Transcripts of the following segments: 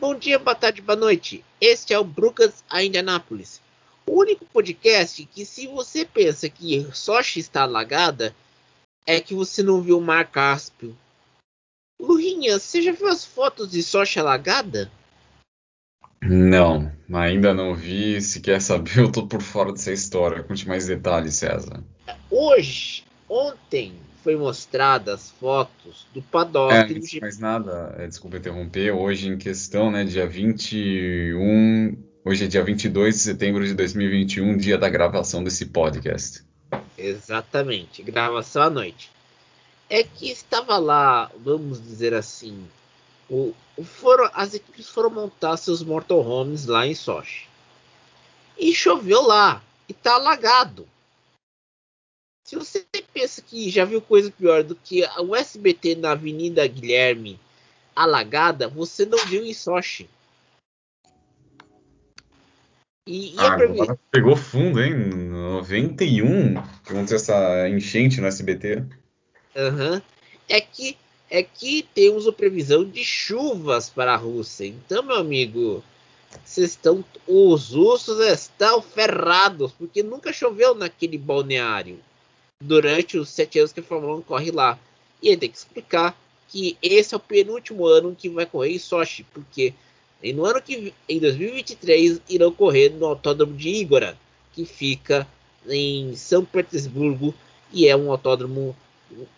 Bom dia, boa tarde, boa noite. Este é o Brucas a Indianápolis. O único podcast que, se você pensa que Sochi está alagada, é que você não viu o Mar Cáspio. Lurinha, você já viu as fotos de Sochi alagada? Não, ainda não vi. Se quer saber, eu tô por fora dessa história. Conte mais detalhes, César. Hoje, ontem, foi mostrada as fotos do paddock. É, antes de mais nada, é, desculpa interromper, hoje em questão, né, dia 21, hoje é dia 22 de setembro de 2021, dia da gravação desse podcast. Exatamente, gravação à noite. É que estava lá, vamos dizer assim, o foram, as equipes foram montar seus motorhomes lá em Sochi. E choveu lá, e tá alagado. Se você pensa que já viu coisa pior do que o SBT na Avenida Guilherme alagada, você não viu em Sochi. E, e Ah, a previ- agora pegou fundo, hein? 91, que aconteceu essa enchente no SBT. Aham. É que é que temos a previsão de chuvas para a Rússia. Então, meu amigo, vocês estão os ursos estão ferrados porque nunca choveu naquele balneário durante os sete anos que a Fórmula 1 corre lá. E ele tem que explicar que esse é o penúltimo ano que vai correr em Sochi, porque no ano que em 2023 irão correr no Autódromo de Igora, que fica em São Petersburgo e é um autódromo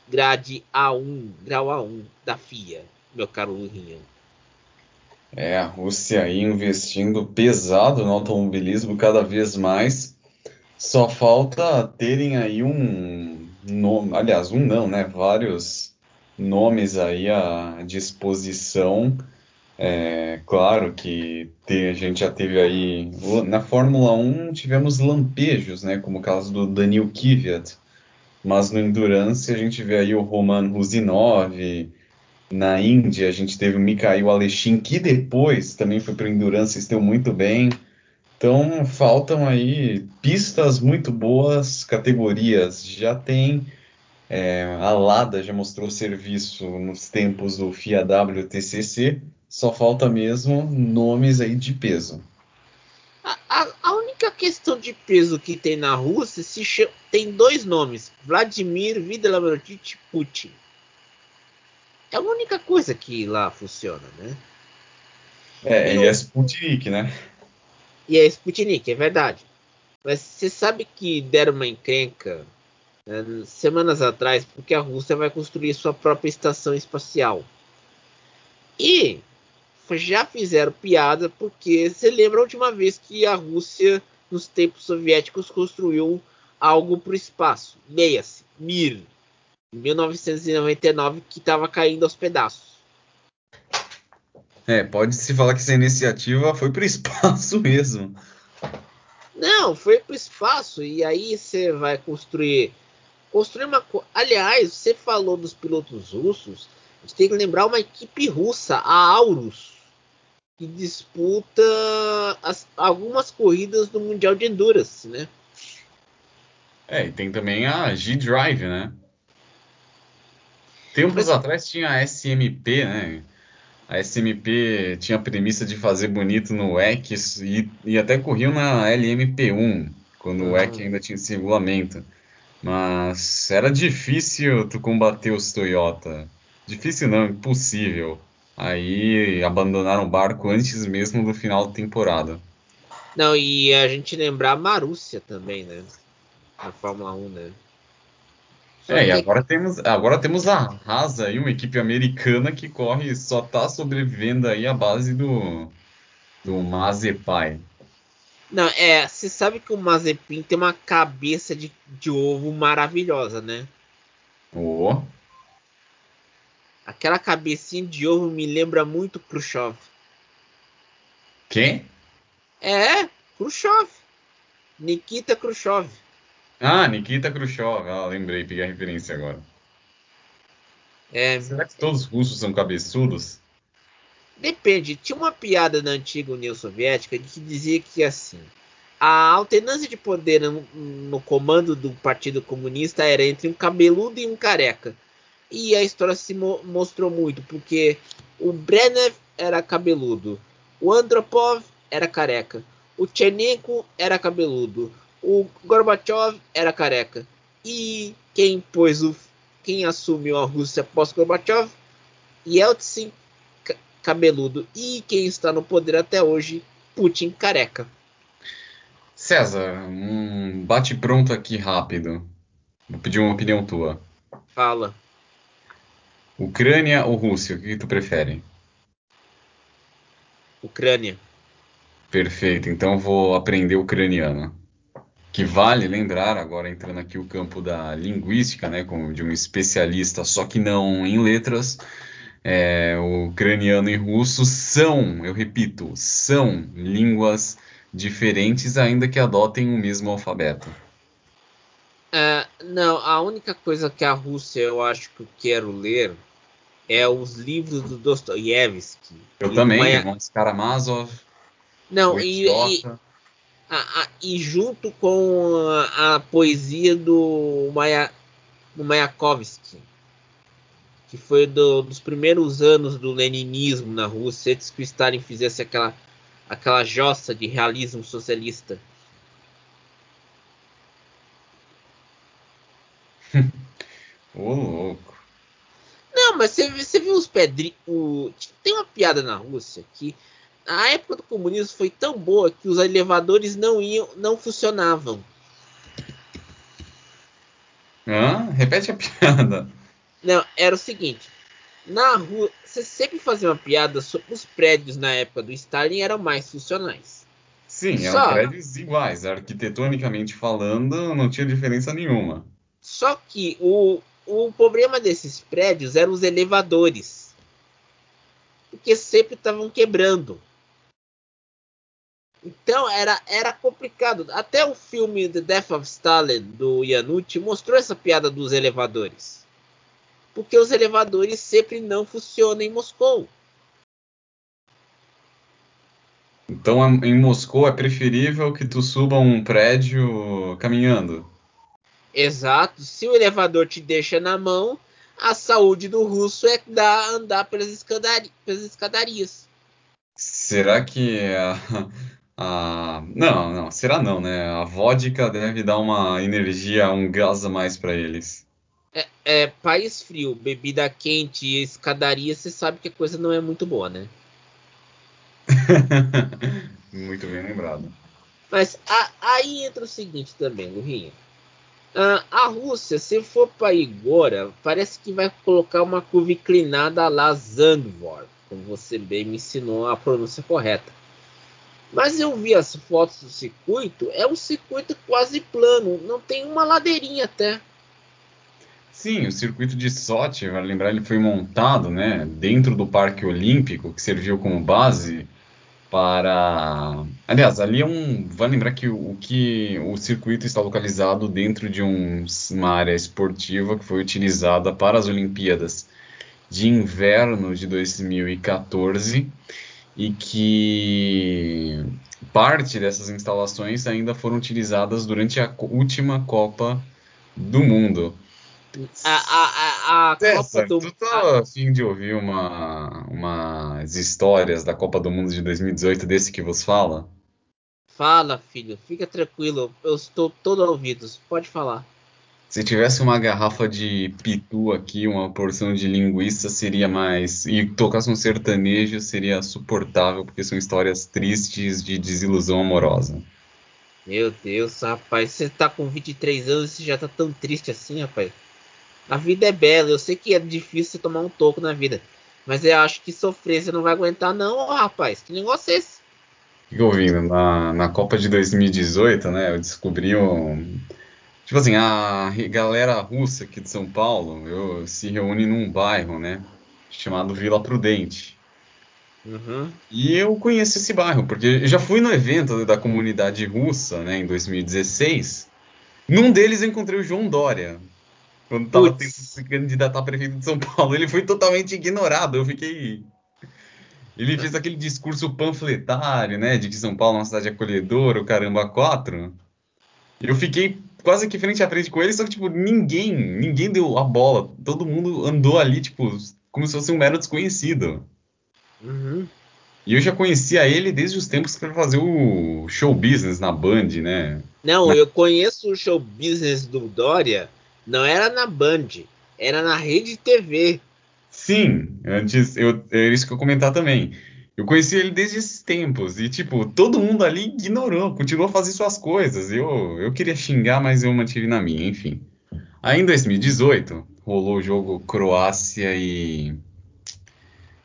grade A1, grau A1 da FIA, meu caro Lurinha. É, a Rússia aí investindo pesado no automobilismo cada vez mais. Só falta terem aí um nome, aliás, um não, né? Vários nomes aí à disposição. É, claro que te- a gente já teve aí na Fórmula 1 tivemos lampejos, né? Como o caso do Daniil Kvyat, mas no Endurance a gente vê aí o Roman Rusinov. Na Índia a gente teve o Mikhail Aleshin, que depois também foi para o Endurance e deu muito bem. Então faltam aí pistas muito boas, categorias. Já tem é, a Lada já mostrou serviço nos tempos do FIA WTCC. Só falta mesmo nomes aí de peso. A, a- a única questão de peso que tem na Rússia se cha- tem dois nomes: Vladimir Vladimirovich Putin. É a única coisa que lá funciona, né? É, E e é Sputnik, né? E é Sputnik, é verdade. Mas você sabe que deram uma encrenca né, semanas atrás porque a Rússia vai construir sua própria estação espacial. E já fizeram piada porque você lembra a última vez que a Rússia, nos tempos soviéticos, construiu algo para o espaço? Leia-se, Mir, em 1999, que estava caindo aos pedaços. É, pode-se falar que essa iniciativa foi para o espaço mesmo. Não, foi para o espaço e aí você vai construir construir uma aliás você falou dos pilotos russos a gente tem que lembrar uma equipe russa a Aurus que disputa as- algumas corridas do mundial de endurance né É, e tem também a G-Drive, né? Tempos Mas- atrás tinha a SMP, né? A SMP tinha a premissa de fazer bonito no WEC e, e até corriam na LMP1, quando o Ah. WEC ainda tinha esse regulamento. Mas era difícil tu combater os Toyota. Difícil não, impossível. Aí abandonaram o barco antes mesmo do final da temporada. não e a gente lembrar a Marúcia também né na Fórmula 1 né Só É, e agora temos, agora temos a Haas aí, uma equipe americana que corre, só tá sobrevivendo aí à base do, do Mazepin. não é você sabe que o Mazepin tem uma cabeça de, de ovo maravilhosa né Oh, Aquela cabecinha de ovo me lembra muito Khrushchev. quem? É, Khrushchev. Nikita Khrushchev. Ah, Nikita Khrushchev. Ah, lembrei, peguei a referência agora. É, Será que todos os russos são cabeçudos? depende. Tinha uma piada na antiga União Soviética que dizia que assim, a alternância de poder no, no comando do Partido Comunista era entre um cabeludo e um careca. E a história se mo- mostrou muito, porque o Brezhnev era cabeludo, O Andropov era careca. O Tchernenko era cabeludo. O Gorbachev era careca. E quem pôs o quem assumiu a Rússia após Gorbachev? Yeltsin cabeludo. E quem está no poder até hoje? Putin careca. César, um bate pronto aqui rápido. Vou pedir uma opinião tua. Fala. Ucrânia ou Rússia? O que tu prefere? Ucrânia. Perfeito, então vou aprender ucraniano. Que vale lembrar, agora entrando aqui o campo da linguística, né, como de um especialista, só que não em letras, é, o ucraniano e russo são, eu repito, são línguas diferentes, ainda que adotem o mesmo alfabeto. Uh, não, a única coisa que a Rússia eu acho que eu quero ler é os livros do Dostoiévski. Eu também, Maia... Karamazov. Não, e, e, a, a, e, junto com a, a poesia do, Maia, do Mayakovsky, que foi do, dos primeiros anos do leninismo na Rússia, antes que o Stalin fizesse aquela, aquela jossa de realismo socialista. Ô, louco. Não, mas você, você viu os pedrinhos. Tem uma piada na Rússia que a época do comunismo foi tão boa que os elevadores não iam, não funcionavam. Hã? Repete a piada. Não, era o seguinte. Na rua, você sempre fazia uma piada sobre os prédios na época do Stalin eram mais funcionais. Sim, Só, eram prédios iguais. Arquitetonicamente falando, não tinha diferença nenhuma. Só que o, o problema desses prédios eram os elevadores. Porque sempre estavam quebrando. Então era, era complicado. Até o filme The Death of Stalin do Yanucci mostrou essa piada dos elevadores. Porque os elevadores sempre não funcionam em Moscou. Então em Moscou é preferível que tu suba um prédio caminhando. Exato. Se o elevador te deixa na mão, a saúde do russo é dar, andar pelas, escadari pelas escadarias. Será que a, a, Não, não, será não, né? A vodka deve dar uma energia, um gás a mais para eles. É, é, país frio, bebida quente e escadaria, você sabe que a coisa não é muito boa, né? muito bem lembrado. Mas a, aí entra o seguinte também, Lurinha. Uh, a Rússia, se for para agora, parece que vai colocar uma curva inclinada a la Zandvoort, como você bem me ensinou a pronúncia correta. Mas eu vi as fotos do circuito, é um circuito quase plano, não tem uma ladeirinha até. Sim, o circuito de Sochi, vale lembrar, ele foi montado né, dentro do Parque Olímpico, que serviu como base para. Aliás, ali é um. Vai lembrar que o, que o circuito está localizado dentro de um, uma área esportiva que foi utilizada para as Olimpíadas de Inverno de 2014 e que parte dessas instalações ainda foram utilizadas durante a última Copa do Mundo. A, a, a, Copa do Tu tá afim de ouvir uma, umas histórias da Copa do Mundo de 2018 desse que vos fala? Fala, filho, fica tranquilo, eu estou todo ouvidos, pode falar. Se tivesse uma garrafa de pitu aqui, uma porção de linguiça seria mais. E tocasse um sertanejo seria suportável, porque são histórias tristes de desilusão amorosa. Meu Deus, rapaz, você tá com 23 anos e já tá tão triste assim, rapaz. A vida é bela, eu sei que é difícil você tomar um toco na vida. Mas eu acho que sofrer você não vai aguentar, não, rapaz. Que negócio é esse? Fica ouvindo, na, na Copa de 2018, né? Eu descobri um. Tipo assim, a galera russa aqui de São Paulo eu, se reúne num bairro, né? Chamado Vila Prudente. Uhum. E eu conheço esse bairro, porque eu já fui no evento da comunidade russa, né, em 2016. Num deles eu encontrei o João Dória, quando tava tentando se candidatar a prefeito de São Paulo, ele foi totalmente ignorado. Eu fiquei. Ele fez aquele discurso panfletário, né? De que São Paulo é uma cidade acolhedora, o caramba, quatro. Eu fiquei quase que frente a frente com ele, só que, tipo, ninguém, ninguém deu a bola. Todo mundo andou ali, tipo, como se fosse um mero desconhecido. Uhum. E eu já conhecia ele desde os tempos que ele fazia o show business na Band, né? Não, eu conheço o show business do Dória, não era na Band, era na Rede TV. Sim, antes eu, é isso que eu comentar também. Eu conheci ele desde esses tempos e, tipo, todo mundo ali ignorou, continuou a fazer suas coisas. Eu, eu queria xingar, mas eu mantive na minha, enfim. Aí em 2018, rolou o jogo Croácia e,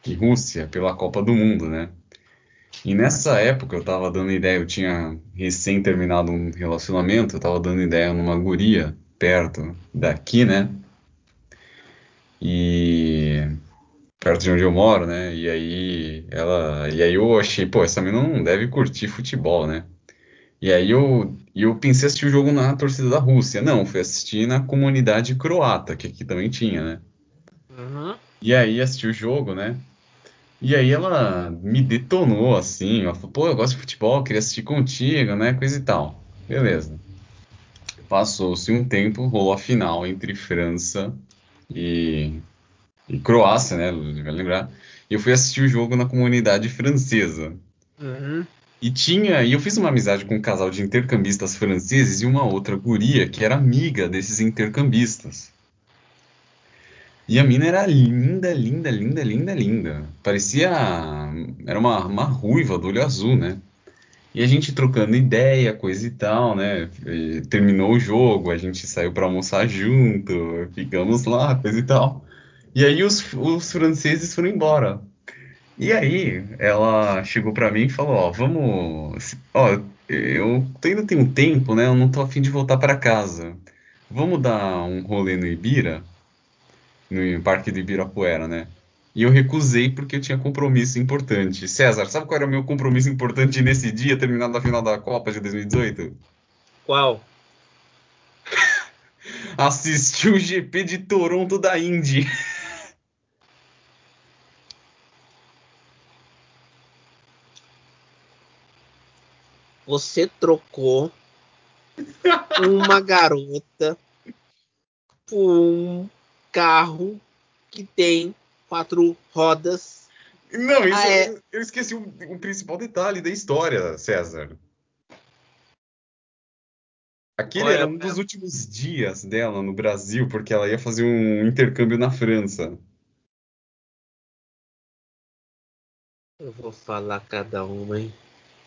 e Rússia pela Copa do Mundo, né? E nessa época eu tava dando ideia, eu tinha recém terminado um relacionamento, eu tava dando ideia numa guria perto daqui, né? E perto de onde eu moro, né? E aí ela, e aí eu achei, pô, essa menina não deve curtir futebol, né? E aí eu, eu pensei assistir o jogo na torcida da Rússia. Não, fui assistir na comunidade croata, que aqui também tinha, né? Uhum. E aí assisti o jogo, né? E aí ela me detonou assim, ela falou, pô, eu gosto de futebol, queria assistir contigo, né? Coisa e tal. Beleza. Passou-se um tempo, rolou a final entre França e, e Croácia, né? Vai lembrar. E eu fui assistir o jogo na comunidade francesa. Uhum. E tinha, e eu fiz uma amizade com um casal de intercambistas franceses e uma outra guria que era amiga desses intercambistas. E a mina era linda, linda, linda, linda, linda. Parecia. Era uma, uma ruiva do olho azul, né? E a gente trocando ideia, coisa e tal, né? E terminou o jogo, a gente saiu para almoçar junto, ficamos lá, coisa e tal. E aí os, os franceses foram embora. E aí ela chegou para mim e falou: Ó, vamos. Ó, eu ainda tenho tempo, né? Eu não tô afim de voltar para casa. Vamos dar um rolê no Ibira? no Parque do Ibirapuera, né? E eu recusei porque eu tinha compromisso importante. César, sabe qual era o meu compromisso importante nesse dia, terminado a final da Copa de 2018? Qual? Assistir o GP de Toronto da Indy. Você trocou uma garota por um carro que tem quatro rodas. Não, isso Ah, é. eu, esqueci o, o principal detalhe da história, César. Aquele é era um dos últimos dias dela no Brasil, porque ela ia fazer um intercâmbio na França. Eu vou falar cada uma, hein?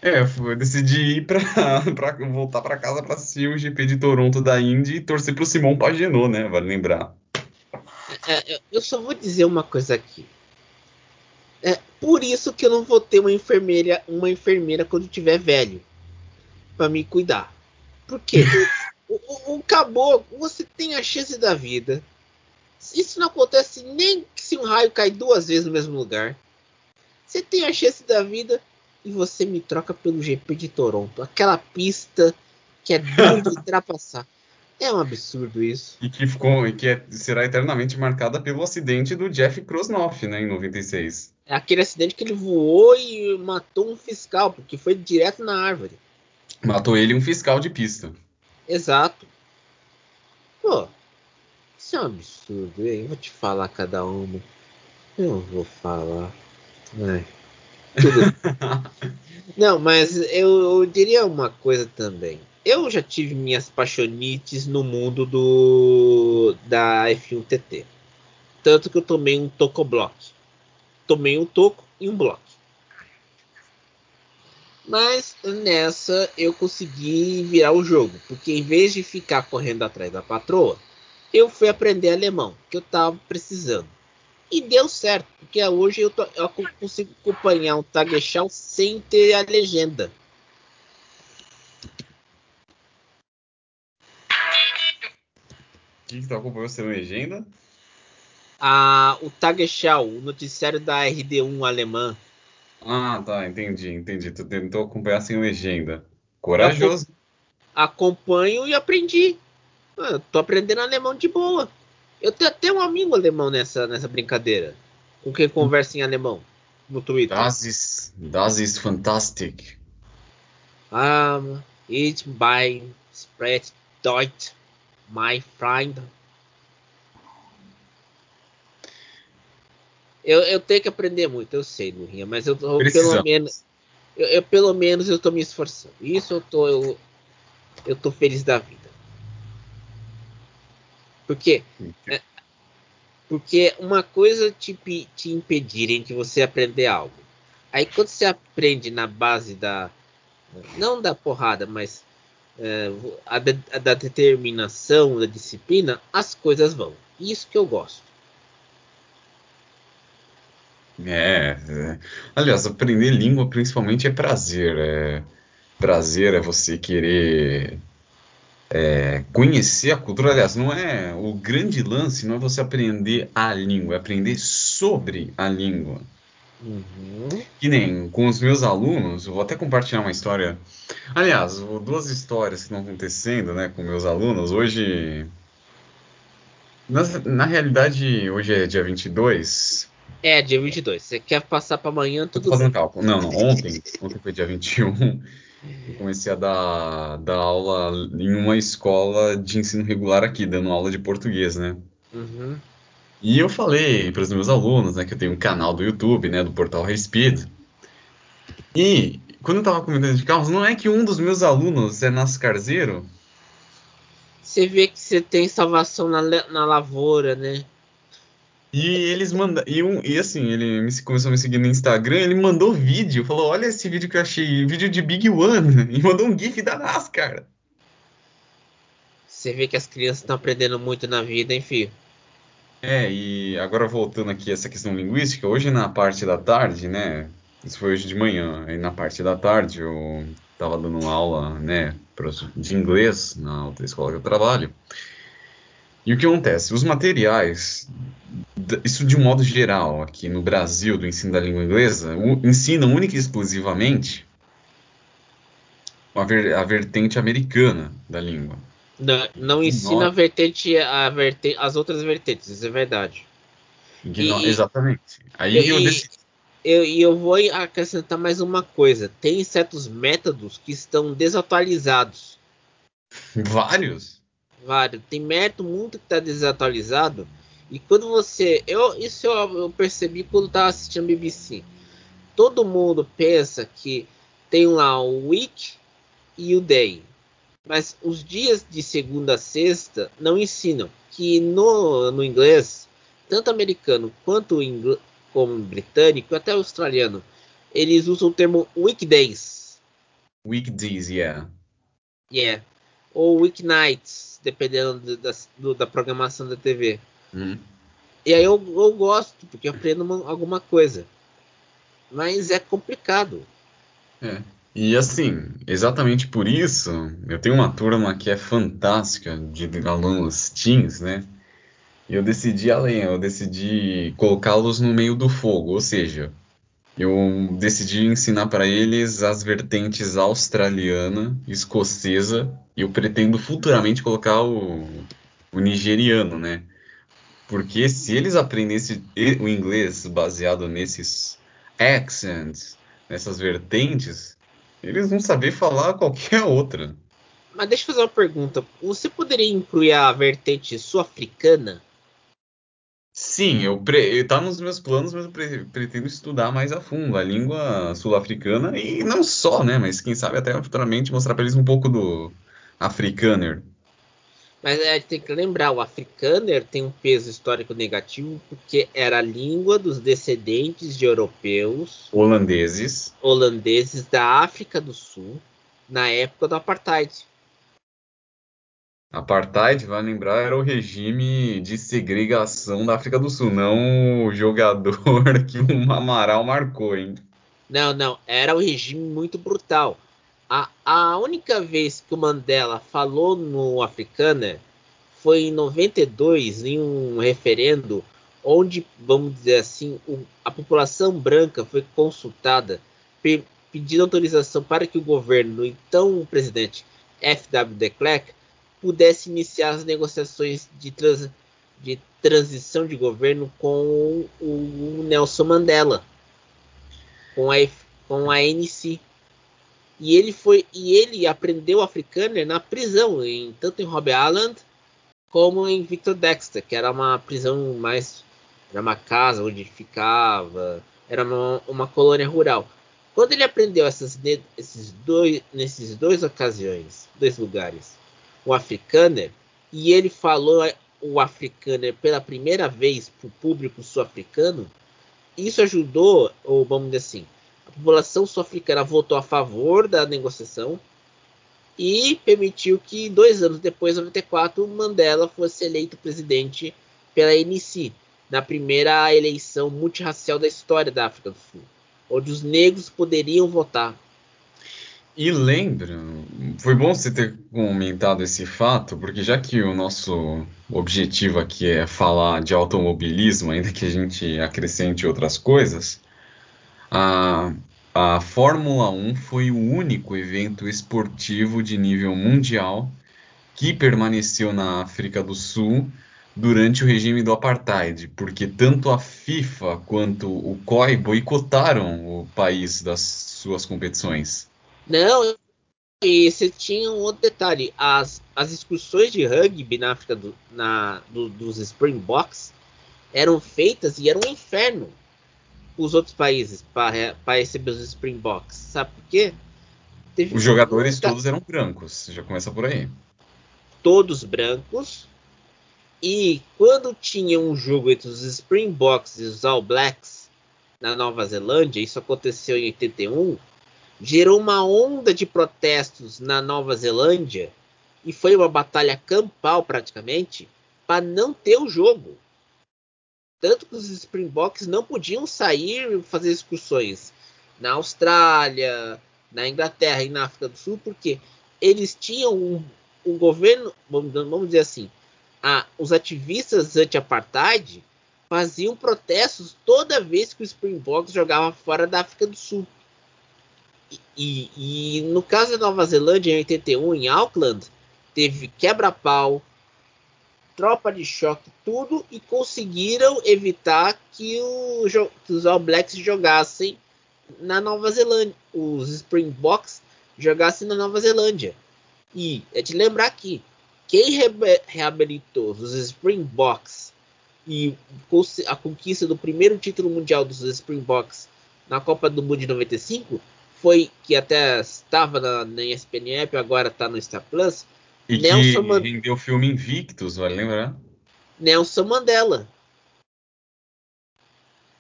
É, eu decidi ir pra, pra voltar pra casa pra assistir o GP de Toronto da Indy e torcer pro Simon Pagenaud, né? Vale lembrar. É, eu- eu só vou dizer uma coisa aqui. É por isso que eu não vou ter uma enfermeira, uma enfermeira quando tiver velho, Pra me cuidar. Porque o, o, o caboclo, você tem a chance da vida. Isso não acontece nem se um raio cai duas vezes no mesmo lugar. Você tem a chance da vida e você me troca pelo GP de Toronto, aquela pista que é duro de ultrapassar. É um absurdo isso. E que ficou, e que é- será eternamente marcada pelo acidente do Jeff Krosnoff, né, em 96. É aquele acidente que ele voou e matou um fiscal, porque foi direto na árvore. Matou ele um fiscal de pista. Exato. Pô, isso é um absurdo, hein? Vou te falar cada uma. Eu vou falar. Ai, tudo. não, mas eu, eu diria uma coisa também. Eu já tive minhas paixonites no mundo do da F1 TT. Tanto que eu tomei um tocoblock. Tomei um toco e um bloco. Mas nessa eu consegui virar o jogo, porque em vez de ficar correndo atrás da patroa, eu fui aprender alemão, que eu tava precisando. E deu certo, porque hoje eu, tô- eu consigo acompanhar um Tagesschau sem ter a legenda. O que que tu acompanhou sem legenda? A, o Tagesschau, o noticiário da RD1 alemã, Ah, tá, entendi, entendi. Tu tentou acompanhar sem legenda. Corajoso. acompanho e aprendi. Ah, eu tô aprendendo alemão de boa. Eu tenho até um amigo alemão nessa, nessa brincadeira, com quem conversa em alemão no Twitter. Das ist, das ist fantastic. Ah, ich bin spreche Deutsch, my friend. Eu, eu tenho que aprender muito, eu sei, Lurinha, mas eu, eu pelo menos. Eu, eu, pelo menos eu tô me esforçando. Isso eu tô. Eu, eu tô feliz da vida. Porque. É, porque uma coisa te, te impedirem de você aprender algo. Aí quando você aprende na base da. Não da porrada, mas é, a, de, a da determinação, da disciplina, as coisas vão. Isso que eu gosto. É, é, aliás, aprender língua principalmente é prazer. É, prazer é você querer é, conhecer a cultura. Aliás, não é o grande lance, não é você aprender a língua, é aprender sobre a língua. Uhum. Que nem com os meus alunos, eu vou até compartilhar uma história. Aliás, duas histórias que estão acontecendo né, com meus alunos. Hoje, na, na realidade, hoje é dia 22. É, dia 22. Você quer passar para amanhã, tudo Tô fazendo cálculo. Não, não, ontem, ontem foi dia 21. Eu comecei a dar, dar aula em uma escola de ensino regular aqui, dando aula de português, né? Uhum. E eu falei para os meus alunos, né, que eu tenho um canal do YouTube, né, do portal Respeed. E quando eu tava comentando de carros, não é que um dos meus alunos é nascarzeiro? Você vê que você tem salvação na, na lavoura, né? E eles mandam. E, um, e assim, ele me, começou a me seguir no Instagram, ele mandou vídeo, falou: Olha esse vídeo que eu achei, vídeo de Big One, e mandou um GIF da NASCAR. Você vê que as crianças estão aprendendo muito na vida, hein, filho? É, e agora voltando aqui a essa questão linguística, hoje na parte da tarde, né? Isso foi hoje de manhã, aí na parte da tarde eu estava dando aula, né, de inglês na outra escola que eu trabalho. E o que acontece? Os materiais, isso de um modo geral, aqui no Brasil, do ensino da língua inglesa, ensinam única e exclusivamente a, ver, a vertente americana da língua. Não, não ensina a vertente, a vertente, as outras vertentes, isso é verdade. E, exatamente. Aí e, eu decidi. Eu, e eu vou acrescentar mais uma coisa: tem certos métodos que estão desatualizados. Vários? Vários. Tem mérito muito que está desatualizado. E quando você. Eu, isso eu, percebi quando estava assistindo BBC. Todo mundo pensa que tem lá o week e o day. Mas os dias de segunda a sexta não ensinam. Que no, no inglês, tanto americano quanto ingl, como britânico, até australiano, eles usam o termo weekdays. Weekdays, yeah. Yeah. Ou weeknights dependendo da, do, da programação da TV. Uhum. E aí eu, eu gosto, porque eu aprendo uma, alguma coisa. Mas é complicado. É. E assim, exatamente por isso, eu tenho uma turma que é fantástica de alunos teens, né? E eu decidi além, eu decidi colocá-los no meio do fogo, ou seja, eu decidi ensinar para eles as vertentes australiana, escocesa, e eu pretendo futuramente colocar o, o nigeriano, né? Porque se eles aprendessem o inglês baseado nesses accents, nessas vertentes, eles vão saber falar qualquer outra. Mas deixa eu fazer uma pergunta. Você poderia incluir a vertente sul-africana? Sim, eu pre... tá nos meus planos, mas eu pre... pretendo estudar mais a fundo a língua sul-africana e não só, né? Mas quem sabe até futuramente mostrar para eles um pouco do afrikaner. Mas é, tem que lembrar, o afrikaner tem um peso histórico negativo porque era a língua dos descendentes de europeus holandeses, holandeses da África do Sul na época do apartheid. Apartheid, vai lembrar, era o regime de segregação da África do Sul, não o jogador que o Amaral marcou, hein? Não, não, era um regime muito brutal. A, a única vez que o Mandela falou no Africana foi em 92, em um referendo onde, vamos dizer assim, o, a população branca foi consultada pedindo autorização para que o governo, então o presidente F.W. de Klerk, pudesse iniciar as negociações de, trans, de transição de governo com o, Nelson Mandela, com a, com a ANC. E ele foi e ele aprendeu africano na prisão, em, tanto em Robben Island como em Victor Dexter, que era uma prisão mais Era uma casa onde ficava, era uma, uma colônia rural. Quando ele aprendeu essas, esses dois, nesses dois ocasiões, dois lugares, o africâner, e ele falou o africâner pela primeira vez para o público sul-africano, isso ajudou, ou vamos dizer assim, a população sul-africana votou a favor da negociação e permitiu que dois anos depois, em 94, Mandela fosse eleito presidente pela ANC, na primeira eleição multirracial da história da África do Sul, onde os negros poderiam votar. E lembra, foi bom você ter comentado esse fato, porque já que o nosso objetivo aqui é falar de automobilismo, ainda que a gente acrescente outras coisas, a, a Fórmula 1 foi o único evento esportivo de nível mundial que permaneceu na África do Sul durante o regime do apartheid, porque tanto a FIFA quanto o COI boicotaram o país das suas competições. Não, e você tinha um outro detalhe: as, as excursões de rugby na África do, na, do, dos Springboks eram feitas e era um inferno os outros países para receber os Springboks. Sabe por quê? Teve os jogadores muita... todos eram brancos, já começa por aí. Todos brancos. E quando tinha um jogo entre os Springboks e os All Blacks na Nova Zelândia, isso aconteceu em 81, gerou uma onda de protestos na Nova Zelândia e foi uma batalha campal praticamente para não ter o jogo. Tanto que os Springboks não podiam sair fazer excursões na Austrália, na Inglaterra e na África do Sul, porque eles tinham um, um governo, vamos, vamos, dizer assim, a, os ativistas anti-apartheid faziam protestos toda vez que o Springboks jogava fora da África do Sul. E, e, no caso da Nova Zelândia, em 81, em Auckland, teve quebra-pau, tropa de choque, tudo, e conseguiram evitar que, o, que os All Blacks jogassem na Nova Zelândia. Os Springboks jogassem na Nova Zelândia. E é de lembrar que quem re reabilitou os Springboks e a conquista do primeiro título mundial dos Springboks na Copa do Mundo de 95 foi que até estava na, na ESPN App, agora está no Star Plus, e Nelson que Man... rendeu o filme Invictus, vai lembrar? Nelson Mandela.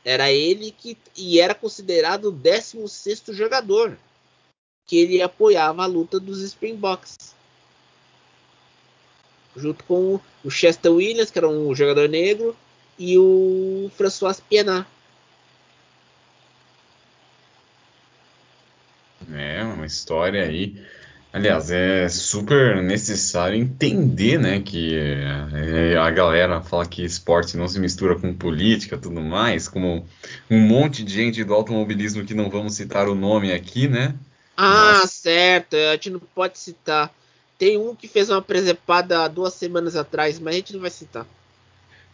Era ele que e era considerado o 16 jogador que ele apoiava a luta dos Springboks. Junto com o Chester Williams, que era um jogador negro, e o François Pienaar. É, uma história aí Aliás, é super necessário entender, né, que é, a galera fala que esporte não se mistura com política, tudo mais, como um monte de gente do automobilismo que não vamos citar o nome aqui, né? Ah, Mas... certo, a gente não pode citar. Tem um que fez uma presepada há duas semanas atrás, mas a gente não vai citar.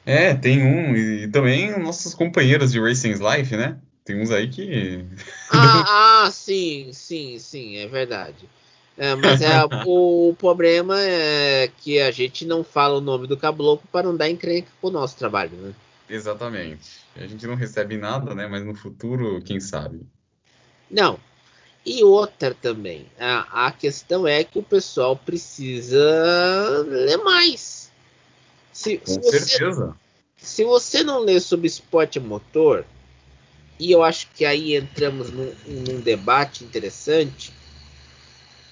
É, tem um, e também nossos companheiros de Racing's Life, né? Tem uns aí que. Ah, ah sim, sim, sim, é verdade. É, mas é, o, problema é que a gente não fala o nome do caboclo para não dar encrenca com o nosso trabalho, né? Exatamente. A gente não recebe nada, né? Mas no futuro, quem sabe? Não. E outra também. A, a questão é que o pessoal precisa ler mais. Se, com se certeza. Você, se você não lê sobre esporte motor, e eu acho que aí entramos num, num debate interessante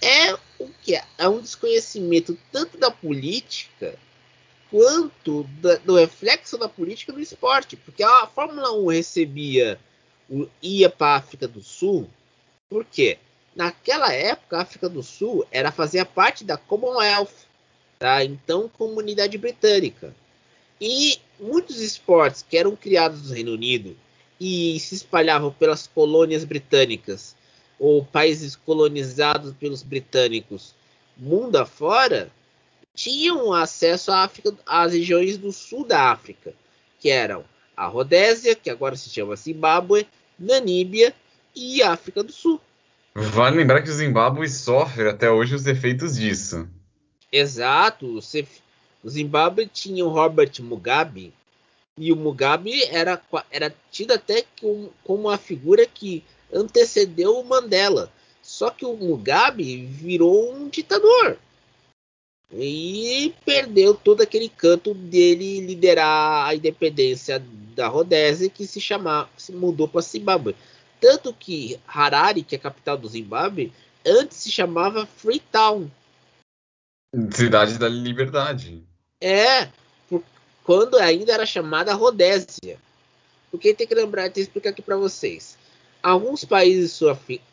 é o que é? é um desconhecimento tanto da política quanto da, do reflexo da política no esporte, porque a Fórmula 1 recebia ia para a África do Sul, porque naquela época a África do Sul era fazia parte da Commonwealth, tá? Então comunidade britânica. E muitos esportes que eram criados no Reino Unido e se espalhavam pelas colônias britânicas ou países colonizados pelos britânicos mundo afora tinham acesso à África, às regiões do sul da África, que eram a Rodésia, que agora se chama Zimbábue, Namíbia e África do Sul. Vale lembrar que o Zimbábue sofre até hoje os efeitos disso. Exato. O Zimbábue tinha o Robert Mugabe, E o Mugabe era, era tido até como, como uma figura que antecedeu o Mandela. Só que o Mugabe virou um ditador. E perdeu todo aquele canto dele liderar a independência da Rodésia, que se chamava, se mudou para Zimbábue. Tanto que Harare, que é a capital do Zimbábue, antes se chamava Freetown. Cidade da Liberdade. É, quando ainda era chamada Rodésia. Porque tem que lembrar, tem que explicar aqui para vocês. Alguns países,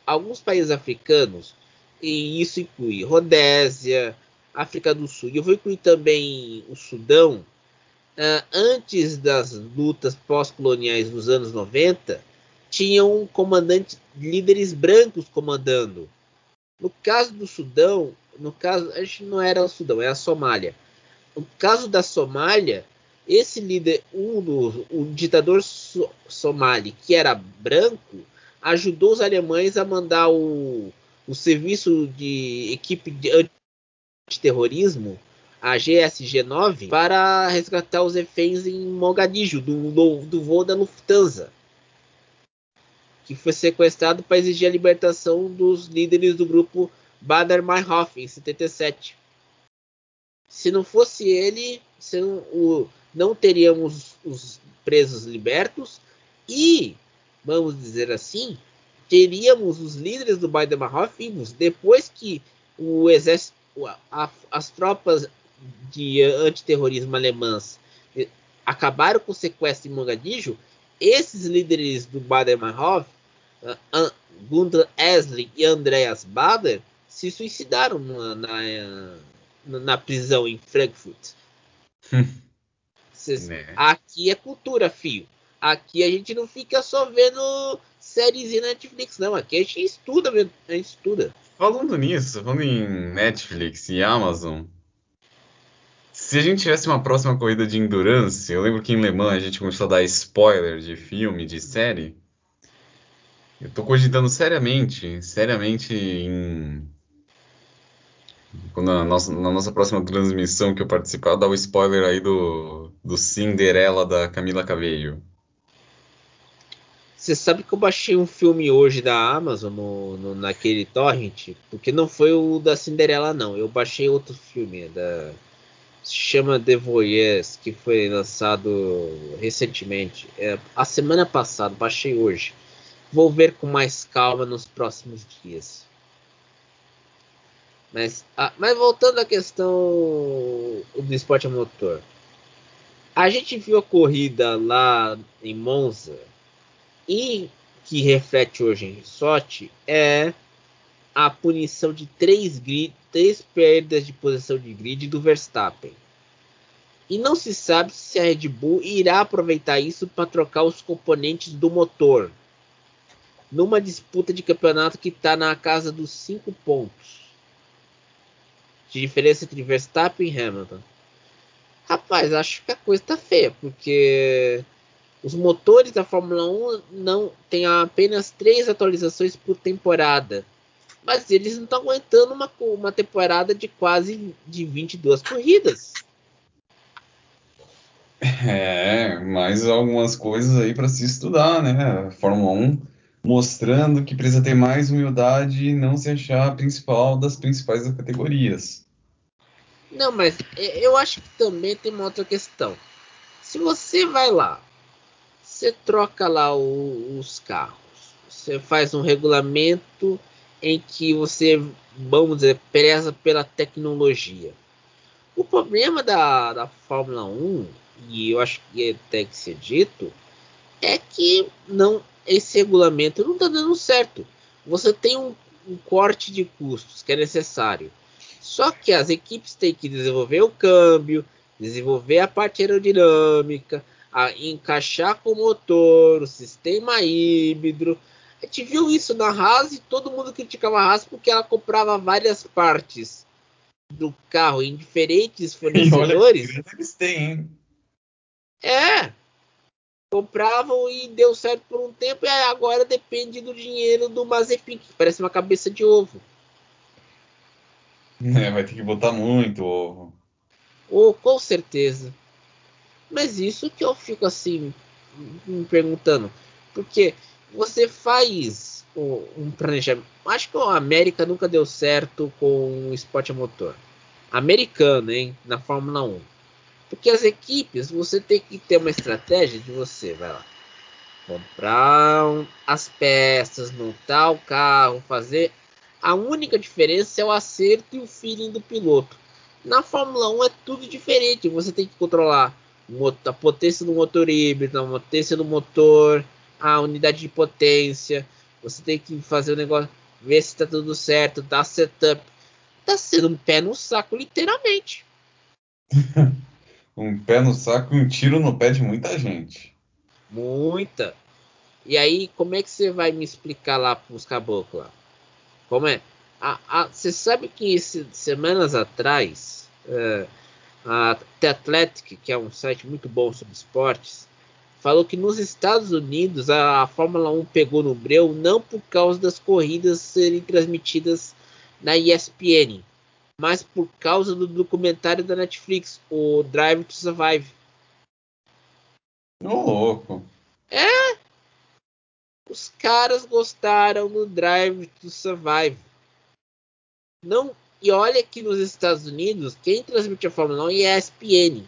alguns países africanos, e isso inclui Rodésia, África do Sul, e eu vou incluir também o Sudão, uh, antes das lutas pós-coloniais dos anos 90, tinham comandantes, líderes brancos comandando. No caso do Sudão, no caso, a gente não era o Sudão, é a Somália. No caso da Somália, esse líder, dos, o ditador so, somali, que era branco, ajudou os alemães a mandar o, o serviço de equipe de antiterrorismo, a GSG-9, para resgatar os reféns em Mogadishu, do, do, do voo da Lufthansa, que foi sequestrado para exigir a libertação dos líderes do grupo Bader Meinhof, em 77. Se não fosse ele, não, o, não teríamos os presos libertos e vamos dizer assim, teríamos os líderes do Mahor vivos depois que o exército, a, as tropas de antiterrorismo alemãs eh, acabaram com o sequestro em Mogadishu, esses líderes do Baden Mahor, uh, uh, Gunther Esling e Andreas Bader, se suicidaram na, na, na prisão em Frankfurt. Cês, né? Aqui é cultura, fio. Aqui a gente não fica só vendo séries em Netflix, não. Aqui a gente estuda, a gente estuda. Falando nisso, falando em Netflix e Amazon, se a gente tivesse uma próxima corrida de endurance, eu lembro que em Le Mans a gente começou a dar spoiler de filme, de série. Eu tô cogitando seriamente, seriamente em. Na nossa, na nossa próxima transmissão que eu participar, dar o spoiler aí do, do Cinderela da Camila Cabello. Você sabe que eu baixei um filme hoje da Amazon no, no, naquele torrent, porque não foi o da Cinderela não, eu baixei outro filme da se chama The Voyeurs, que foi lançado recentemente, é, a semana passada, baixei hoje. Vou ver com mais calma nos próximos dias. Mas, ah, mas voltando à questão do esporte a motor. A gente viu a corrida lá em Monza e que reflete hoje em sorte é a punição de três, grid, três perdas de posição de grid do Verstappen. E não se sabe se a Red Bull irá aproveitar isso para trocar os componentes do motor. Numa disputa de campeonato que está na casa dos 5 pontos. De diferença entre Verstappen e Hamilton. Rapaz, acho que a coisa tá feia, porque os motores da Fórmula 1 não têm apenas três atualizações por temporada. Mas eles não estão aguentando uma, uma temporada de quase de 22 corridas. É, mais algumas coisas aí para se estudar, né? A Fórmula 1 mostrando que precisa ter mais humildade e não se achar a principal das principais categorias. Não, mas eu acho que também tem uma outra questão. Se você vai lá você troca lá o, os carros. Você faz um regulamento em que você, vamos dizer, preza pela tecnologia. O problema da, da Fórmula 1, e eu acho que tem que ser dito, é que não esse regulamento não está dando certo. Você tem um, um corte de custos que é necessário. Só que as equipes têm que desenvolver o câmbio, desenvolver a parte aerodinâmica, a encaixar com o motor, o sistema híbrido. A gente viu isso na Haas e todo mundo criticava a Haas porque ela comprava várias partes do carro em diferentes fornecedores. Olha eles têm, hein? É. Compravam e deu certo por um tempo e agora depende do dinheiro do Mazepin, que parece uma cabeça de ovo. É, vai ter que botar muito ovo. Oh, com certeza. Mas isso que eu fico assim me perguntando, porque você faz um planejamento. Acho que a América nunca deu certo com o esporte a motor. Americano, hein? Na Fórmula 1. Porque as equipes, você tem que ter uma estratégia de você, vai lá, comprar as peças, montar o carro, fazer. A única diferença é o acerto e o feeling do piloto. Na Fórmula 1 é tudo diferente. Você tem que controlar a potência do motor híbrido, a potência do motor, a unidade de potência. Você tem que fazer o negócio, ver se está tudo certo, dar setup. Tá sendo um pé no saco, literalmente. um pé no saco e um tiro no pé de muita gente. Muita. E aí, como é que você vai me explicar lá pros caboclos? Como é? Você sabe que esse, semanas atrás, uh, a The Athletic, que é um site muito bom sobre esportes, falou que nos Estados Unidos a, a Fórmula 1 pegou no breu não por causa das corridas serem transmitidas na ESPN, mas por causa do documentário da Netflix, o Drive to Survive. Ô, louco. É. Os caras gostaram do Drive to Survive. Não, e olha que nos Estados Unidos, quem transmite a Fórmula 1 é a ESPN.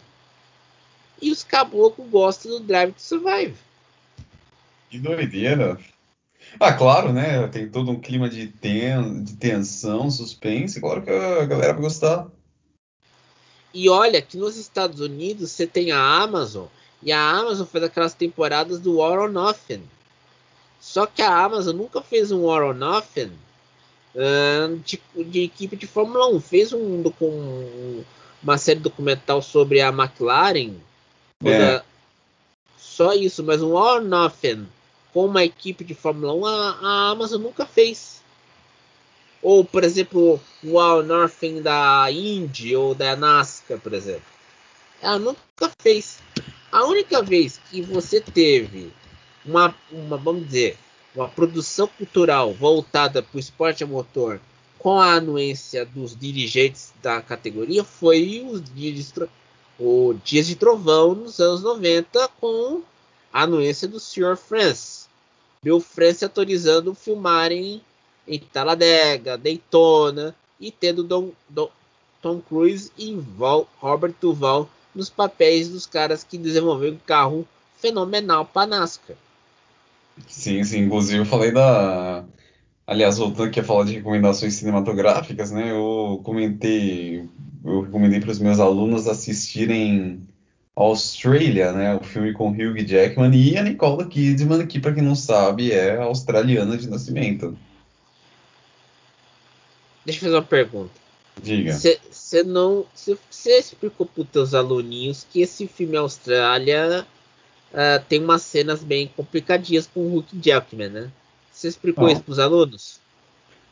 E os caboclos gostam do Drive to Survive. Que doideira. Ah, claro, né? Tem todo um clima de, ten... de tensão, suspense. Claro que a galera vai gostar. E olha que nos Estados Unidos você tem a Amazon. E a Amazon fez aquelas temporadas do War or Nothing. Só que a Amazon nunca fez um War or Nothing uh, de, de, equipe de Fórmula 1. Fez um, um, uma série documental sobre a McLaren é. Só isso, mas um All Nothing com uma equipe de Fórmula 1 a, a Amazon nunca fez. Ou, por exemplo, o All Nothing da Indy ou da NASCAR, por exemplo. Ela nunca fez. A única vez que você teve uma, uma vamos dizer, uma produção cultural voltada para o esporte a motor com a anuência dos dirigentes da categoria foi os dias o Dias de Trovão nos anos 90 com a anuência do Sr. France. Bill France autorizando filmarem em Talladega, Daytona e tendo Don, Don, Tom Cruise e Val, Robert Duval nos papéis dos caras que desenvolveram um carro fenomenal para NASCAR. Sim, sim. Inclusive eu falei da. Aliás, voltando aqui a falar de recomendações cinematográficas, né? Eu comentei eu recomendei para os meus alunos assistirem Australia, né, o filme com Hugh Jackman e a Nicole Kidman, que para quem não sabe é australiana de nascimento. Deixa eu fazer uma pergunta. Diga. Você não, você explicou para os teus aluninhos que esse filme Austrália uh, tem umas cenas bem complicadinhas com o Hugh Jackman, né? Você explicou não. isso para os alunos?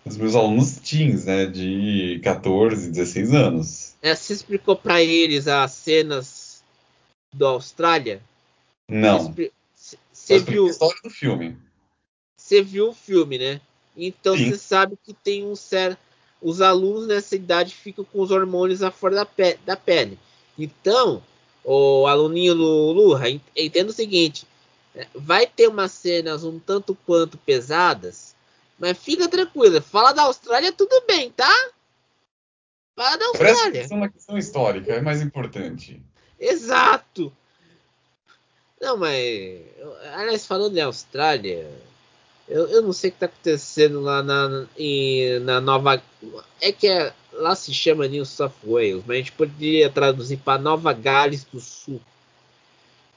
os meus alunos teens, né, de 14, 16 anos. É, você explicou para eles as cenas do Austrália? Não. Você viu a história do filme? Você viu o filme, né? Então você sabe que tem um certo os alunos nessa idade ficam com os hormônios à fora da, pe da pele. Então, o aluninho Lula, entenda o seguinte: é, vai ter umas cenas um tanto quanto pesadas mas fica tranquila, fala da Austrália, tudo bem, tá? Fala da Austrália. Presta atenção na questão histórica, é mais importante. Exato. Não, mas. Aliás, falando de Austrália, eu, eu não sei o que está acontecendo lá na, em, na Nova. É que é, lá se chama New South Wales, mas a gente poderia traduzir para Nova Gales do Sul.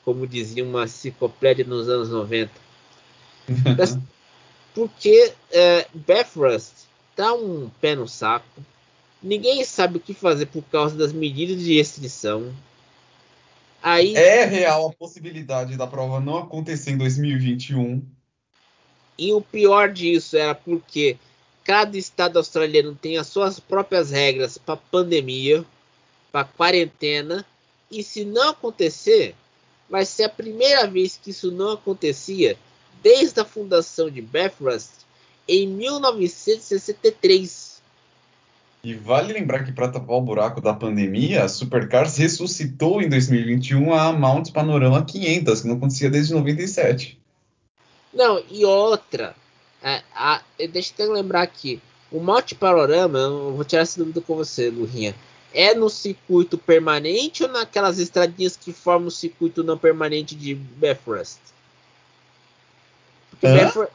Como dizia uma enciclopédia nos anos 90. porque é, Bathurst tá um pé no saco. Ninguém sabe o que fazer por causa das medidas de restrição. Aí, é real a possibilidade da prova não acontecer em 2021. E o pior disso era porque cada estado australiano tem as suas próprias regras para pandemia, para quarentena. E se não acontecer, vai ser a primeira vez que isso não acontecia desde a fundação de Bathurst em 1963. E vale lembrar que para tapar o buraco da pandemia, a Supercars ressuscitou em 2021 a Mount Panorama 500, que não acontecia desde 97. Não, e outra, é, a, deixa eu lembrar aqui, o Mount Panorama, eu vou tirar essa dúvida com você, Lurinha, é no circuito permanente ou naquelas estradinhas que formam o circuito não permanente de Bathurst? Bathurst...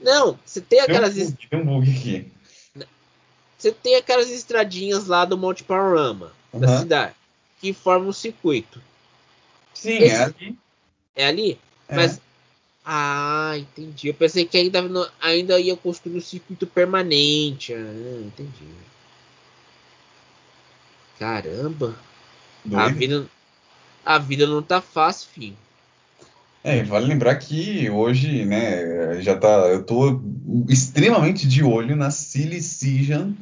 Não, você tem aquelas. Tem um bug, tem um bug aqui. Você tem aquelas estradinhas lá do Monte Panorama, uhum. da cidade, que formam um circuito. Sim, é Esse... é ali. É ali? É. Mas. Ah, entendi. Eu pensei que ainda, ainda ia construir um circuito permanente. Ah, entendi. Caramba. A vida, a vida não tá fácil, filho. É, vale lembrar que hoje, né, já tá, eu tô extremamente de olho na Silly Season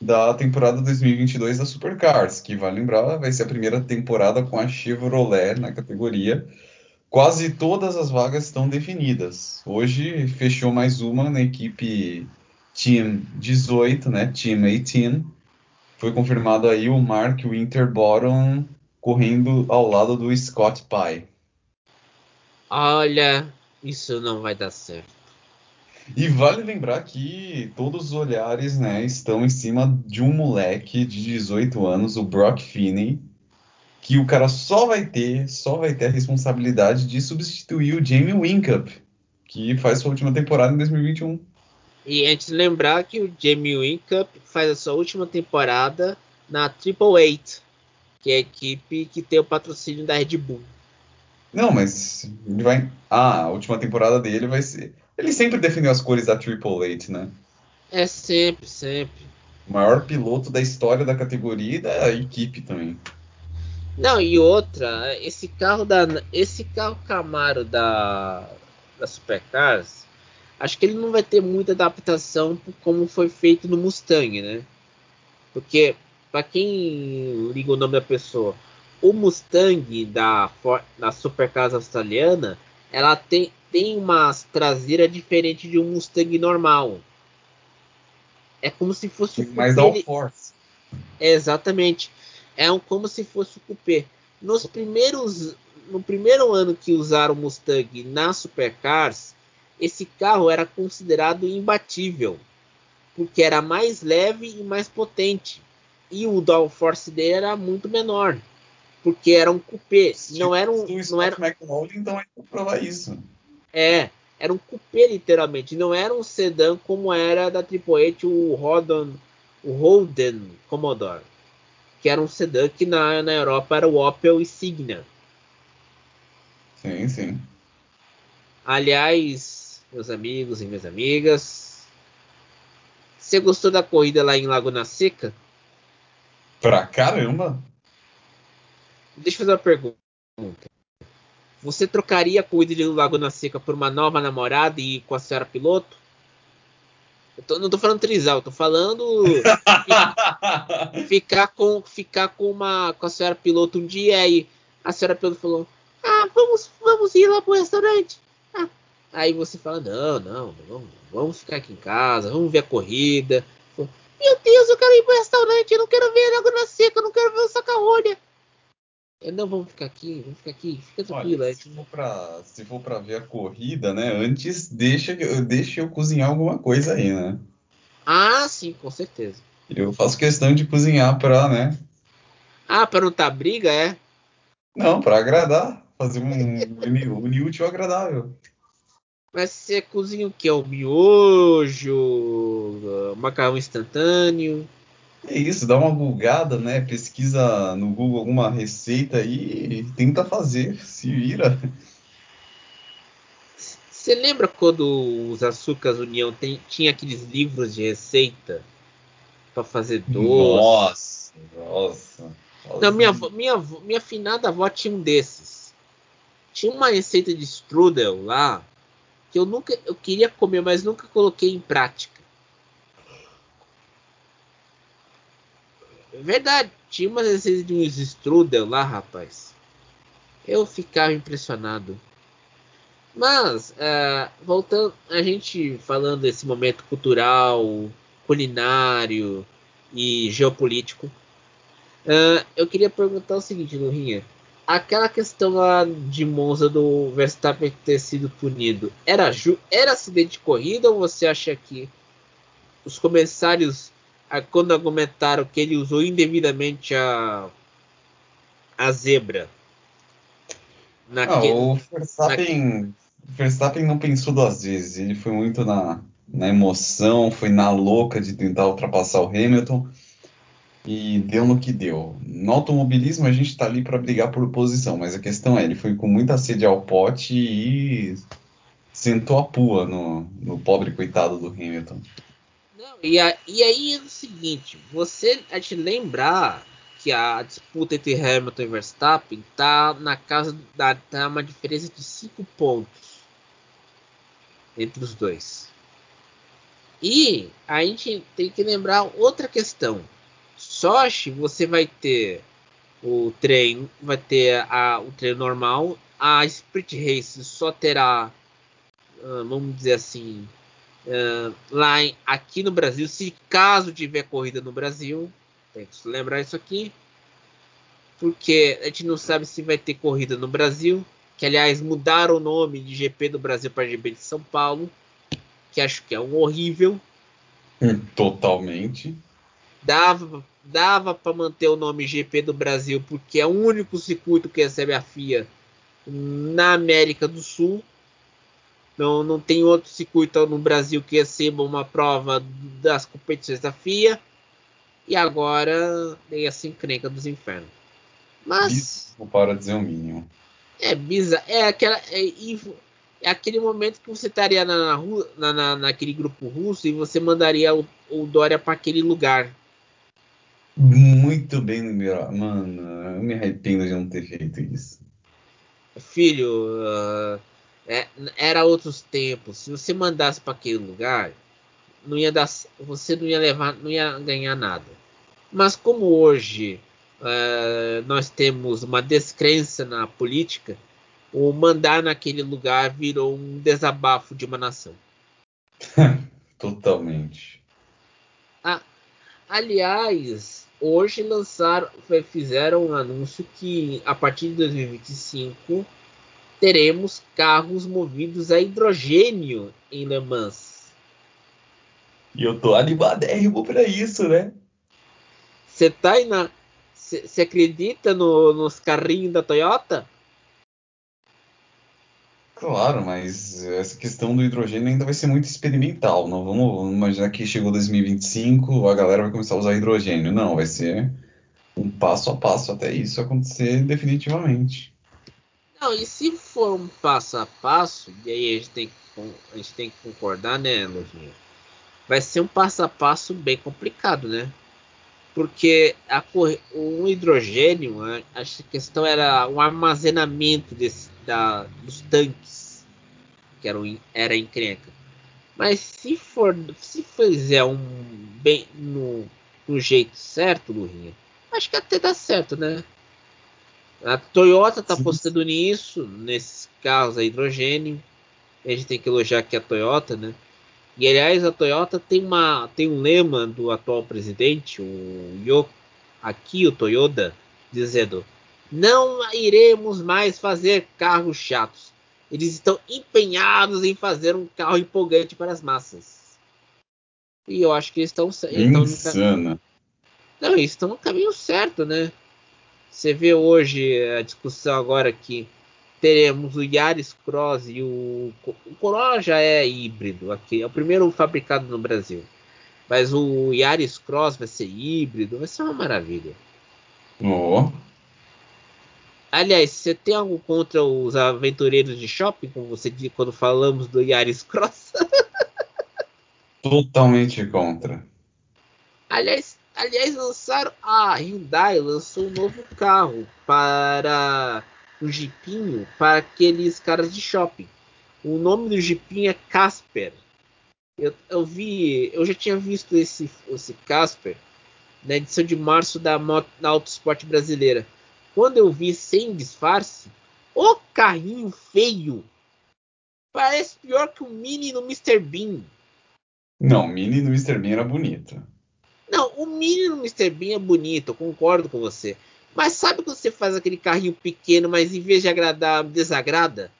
da temporada 2022 da Supercars, que vale lembrar, vai ser a primeira temporada com a Chevrolet na categoria. Quase todas as vagas estão definidas. Hoje fechou mais uma na equipe Team 18, né, Team 18. Foi confirmado aí o Mark Winterbottom correndo ao lado do Scott Pye. Olha, isso não vai dar certo. E vale lembrar que todos os olhares né, estão em cima de um moleque de 18 anos, o Brock Finney, que o cara só vai ter, só vai ter a responsabilidade de substituir o Jamie Winkup, que faz sua última temporada em 2021. E antes de lembrar que o Jamie Winkup faz a sua última temporada na Triple Eight, que é a equipe que tem o patrocínio da Red Bull. Não, mas ele vai. Ah, a última temporada dele vai ser. Ele sempre defendeu as cores da Triple Eight, né? É sempre, sempre. O maior piloto da história da categoria e da equipe também. Não, e outra, esse carro da. Esse carro Camaro da. Da Supercars, acho que ele não vai ter muita adaptação como foi feito no Mustang, né? Porque, para quem liga o nome da pessoa, o Mustang da, da Supercars australiana, ela tem, tem uma traseira diferente de um Mustang normal. É como se fosse o mais downforce. É, exatamente. É um, como se fosse o coupé. Nos primeiros, no primeiro ano que usaram o Mustang na Supercars, esse carro era considerado imbatível, porque era mais leve e mais potente. E o downforce dele era muito menor porque era um coupé, não era um, não era então é provar isso. É, era um coupé literalmente, não era um sedã como era da Triple H o Holden, o Holden Commodore, que era um sedã que na, na Europa era o Opel Insignia. Sim, sim. Aliás, meus amigos e minhas amigas, você gostou da corrida lá em Laguna Seca? Pra caramba! Deixa eu fazer uma pergunta. Você trocaria a corrida de Laguna Seca por uma nova namorada e com a senhora piloto? Eu tô, não tô falando trisal, tô falando ficar com ficar com uma com a senhora piloto um dia e a senhora piloto falou: "Ah, vamos vamos ir lá pro restaurante". Ah, aí você fala: "Não, não, vamos, vamos ficar aqui em casa, vamos ver a corrida". Meu Deus, eu quero ir pro restaurante, eu não quero ver a Laguna Seca, eu não quero ver o saca-rolha. Não, vamos ficar aqui, vamos ficar aqui, fica tranquilo. Olha, se, for pra, se for pra ver a corrida, né? Antes, deixa, deixa eu cozinhar alguma coisa aí, né? Ah, sim, com certeza. Eu faço questão de cozinhar pra, né? Ah, pra não tá briga, é? Não, pra agradar. Fazer um útil agradável. Mas você cozinha o que? O miojo, macarrão instantâneo? É isso, dá uma googada, né? Pesquisa no Google alguma receita e tenta fazer, se vira. Você lembra quando os Açúcares União tem, tinha aqueles livros de receita para fazer doce? Nossa, nossa. Não, minha, minha, minha finada avó tinha um desses. Tinha uma receita de strudel lá que eu nunca eu queria comer, mas nunca coloquei em prática. Verdade, tinha umas receitas de uns strudel lá, rapaz. Eu ficava impressionado. Mas, uh, voltando, a gente falando desse momento cultural, culinário, e geopolítico. Uh, eu queria perguntar o seguinte, Lurinha. Aquela questão lá de Monza do Verstappen ter sido punido, era, era acidente de corrida ou você acha que os comissários, quando argumentaram que ele usou indevidamente a, a zebra, Naquele, o Verstappen, Verstappen não pensou duas vezes. Ele foi muito na, na emoção, foi na louca de tentar ultrapassar o Hamilton e deu no que deu. No automobilismo a gente está ali para brigar por posição, mas a questão é, ele foi com muita sede ao pote e sentou a pua no, no pobre coitado do Hamilton. Não, e, a, e aí é o seguinte, você a te lembrar que a disputa entre Hamilton e Verstappen tá na casa da tá uma diferença de 5 pontos entre os dois. E a gente tem que lembrar outra questão. Sochi você vai ter o trem, vai ter a, o treino normal, a Sprint Race só terá, uh, vamos dizer assim, uh, lá em, aqui no Brasil, se caso tiver corrida no Brasil, tem que lembrar isso aqui. Porque a gente não sabe se vai ter corrida no Brasil. Que aliás mudaram o nome de GP do Brasil para GP de São Paulo. Que acho que é um horrível. Hum, totalmente. Dava, dava para manter o nome GP do Brasil, porque é o único circuito que recebe a FIA na América do Sul. Não, não tem outro circuito no Brasil que receba uma prova das competições da FIA. E agora tem essa encrenca dos infernos. Mas. Bizarro para dizer o mínimo. É bizarro. É, aquela, é, é aquele momento que você estaria na, na, na, naquele grupo russo e você mandaria o, o Dória para aquele lugar. Muito bem. Mano, eu me arrependo de não ter feito isso. Filho, uh, é, era outros tempos. Se você mandasse para aquele lugar, não ia dar, você não ia levar, não ia ganhar nada. Mas como hoje uh, nós temos uma descrença na política, o mandar naquele lugar virou um desabafo de uma nação. Totalmente. Ah, aliás, hoje lançaram, fizeram um anúncio que a partir de 2025 teremos carros movidos a hidrogênio em Le Mans. E eu tô animadérrimo para isso, né? Você tá aí na. Você acredita no, nos carrinhos da Toyota? Claro, mas essa questão do hidrogênio ainda vai ser muito experimental. Não vamos imaginar que chegou 2025, a galera vai começar a usar hidrogênio. Não, vai ser um passo a passo até isso acontecer definitivamente. Não, e se for um passo a passo, e aí a gente tem que, a gente tem que concordar, né, Luzinha? Vai ser um passo a passo bem complicado, né? porque a, o hidrogênio, a, a questão era o armazenamento desse, da, dos tanques, que era, era encrenca. Mas se for, se fizer um bem no, no jeito certo, Lurinha, acho que até dá certo, né? A Toyota está apostando nisso, nesses carros a hidrogênio. A gente tem que elogiar aqui a Toyota, né? E aliás, a Toyota tem, uma, tem um lema do atual presidente, o Yoko Akio Toyoda, dizendo: Não iremos mais fazer carros chatos. Eles estão empenhados em fazer um carro empolgante para as massas. E eu acho que eles estão. Insana. Não, eles estão no caminho certo, né? Você vê hoje a discussão agora que teremos o Yaris Cross e o, o Corolla já é híbrido aqui, é o primeiro fabricado no Brasil. Mas o Yaris Cross vai ser híbrido, vai ser uma maravilha. Oh. Aliás, você tem algo contra os aventureiros de shopping, como você disse quando falamos do Yaris Cross? Totalmente contra. Aliás, aliás, lançaram a Hyundai lançou um novo carro para um jipinho para aqueles caras de shopping. O nome do jipinho é Casper. Eu, eu vi, eu já tinha visto esse, esse Casper na edição de março da, da Autosport brasileira. Quando eu vi sem disfarce, o carrinho feio parece pior que o Mini no Mr. Bean. Não, o Mini no Mr. Bean era bonito. Não, o Mini no Mr. Bean é bonito, eu concordo com você. Mas sabe quando você faz aquele carrinho pequeno, mas em vez de agradar, desagrada?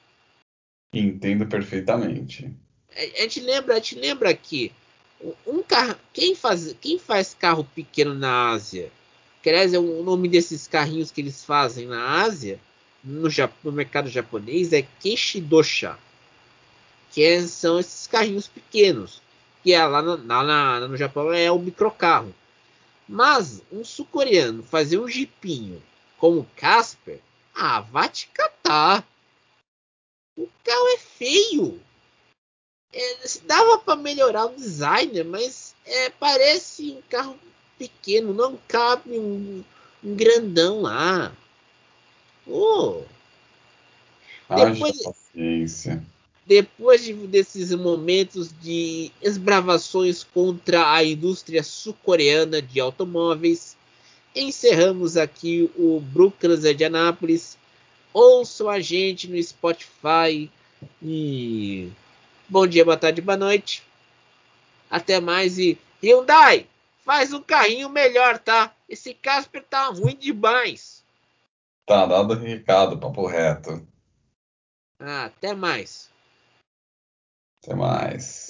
Entendo perfeitamente. A gente lembra, a gente lembra que um carro, quem faz, quem faz carro pequeno na Ásia? Aliás, é o nome desses carrinhos que eles fazem na Ásia, no, no mercado japonês, é Keshidosha. Que é, são esses carrinhos pequenos. Que é lá, no, lá no Japão é o microcarro. Mas um sul-coreano fazer um jipinho como Casper, ah, vai te catar. O carro é feio. É, dava para melhorar o design, mas é, parece um carro pequeno, não cabe um, um grandão lá. Oh. Depois, paciência. Depois de, desses momentos de esbravações contra a indústria sul-coreana de automóveis, encerramos aqui o Brooklyn de Anápolis. Ouçam a gente no Spotify e Bom dia, boa tarde, boa noite. Até mais e Hyundai, faz um carrinho melhor, tá? Esse Casper tá ruim demais. Tá dado recado, papo reto. Ah, até mais. Até mais.